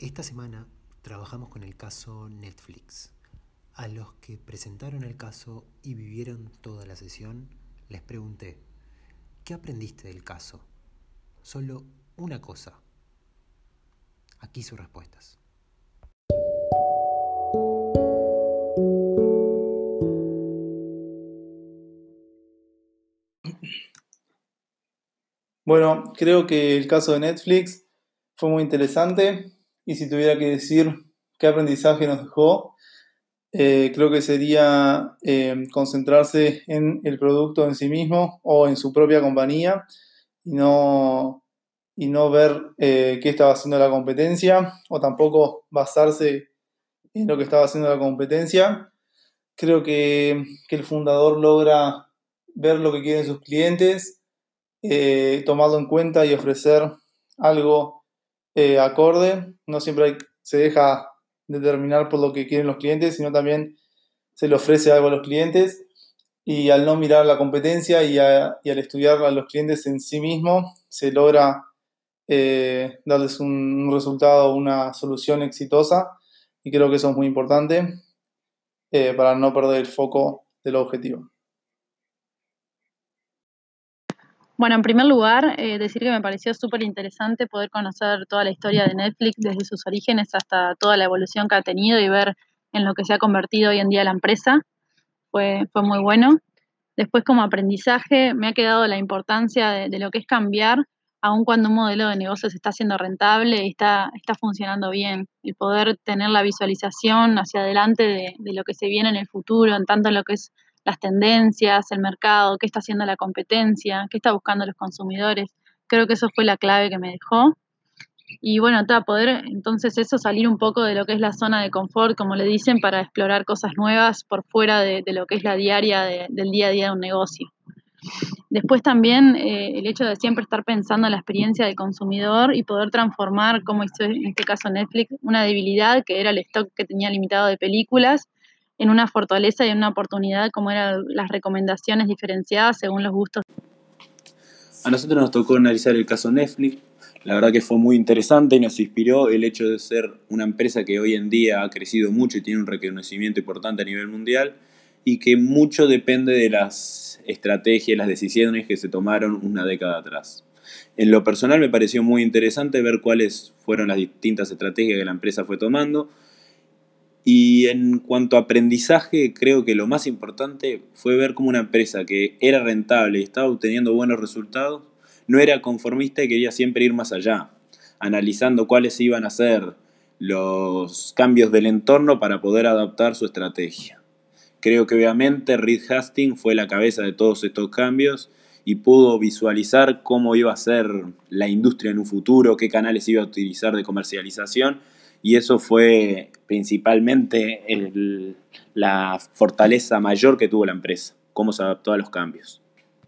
Esta semana trabajamos con el caso Netflix. A los que presentaron el caso y vivieron toda la sesión, les pregunté, ¿qué aprendiste del caso? Solo una cosa. Aquí sus respuestas. Bueno, creo que el caso de Netflix fue muy interesante y si tuviera que decir qué aprendizaje nos dejó, eh, creo que sería eh, concentrarse en el producto en sí mismo o en su propia compañía y no, y no ver eh, qué estaba haciendo la competencia o tampoco basarse en lo que estaba haciendo la competencia. Creo que, que el fundador logra ver lo que quieren sus clientes tomarlo en cuenta y ofrecer algo eh, acorde. No siempre se deja determinar por lo que quieren los clientes, sino también se le ofrece algo a los clientes. Y al no mirar la competencia y, al estudiar a los clientes en sí mismo, se logra eh, darles un, resultado, una solución exitosa. Y creo que eso es muy importante para no perder el foco del objetivo. Bueno, en primer lugar, eh, decir que me pareció súper interesante poder conocer toda la historia de Netflix desde sus orígenes hasta toda la evolución que ha tenido y ver en lo que se ha convertido hoy en día la empresa. Fue, fue muy bueno. Después, como aprendizaje, me ha quedado la importancia de, lo que es cambiar, aun cuando un modelo de negocios está siendo rentable y está, está funcionando bien. El poder tener la visualización hacia adelante de, de lo que se viene en el futuro, en tanto en lo que es las tendencias, el mercado, qué está haciendo la competencia, qué está buscando los consumidores. Creo que eso fue la clave que me dejó. Y bueno, para poder entonces eso salir un poco de lo que es la zona de confort, como le dicen, para explorar cosas nuevas por fuera de, lo que es la diaria del día a día de un negocio. Después también eh, el hecho de siempre estar pensando en la experiencia del consumidor y poder transformar, como hizo en este caso Netflix, una debilidad que era el stock que tenía limitado de películas en una fortaleza y en una oportunidad como eran las recomendaciones diferenciadas según los gustos. A nosotros nos tocó analizar el caso Netflix. La verdad que fue muy interesante y nos inspiró el hecho de ser una empresa que hoy en día ha crecido mucho y tiene un reconocimiento importante a nivel mundial y que mucho depende de las estrategias, las decisiones que se tomaron una década atrás. En lo personal me pareció muy interesante ver cuáles fueron las distintas estrategias que la empresa fue tomando y en cuanto a aprendizaje, creo que lo más importante fue ver cómo una empresa que era rentable y estaba obteniendo buenos resultados, no era conformista y quería siempre ir más allá, analizando cuáles iban a ser los cambios del entorno para poder adaptar su estrategia. Creo que obviamente Reed Hastings fue la cabeza de todos estos cambios y pudo visualizar cómo iba a ser la industria en un futuro, qué canales iba a utilizar de comercialización y eso fue principalmente la fortaleza mayor que tuvo la empresa, cómo se adaptó a los cambios.